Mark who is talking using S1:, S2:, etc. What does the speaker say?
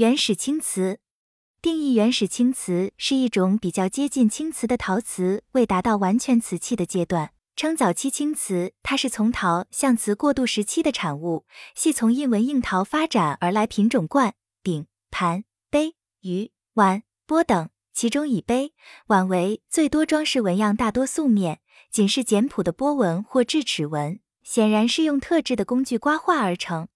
S1: 原始青瓷定义：原始青瓷是一种比较接近青瓷的陶瓷，未达到完全瓷器的阶段，称早期青瓷。它是从陶向瓷过渡时期的产物，系从印纹硬陶发展而来品种罐、鼎、盘、杯、盂、碗、钵等，其中以杯、碗为最多，装饰纹样大多素面，仅是简朴的波纹或智齿纹，显然是用特制的工具刮画而成。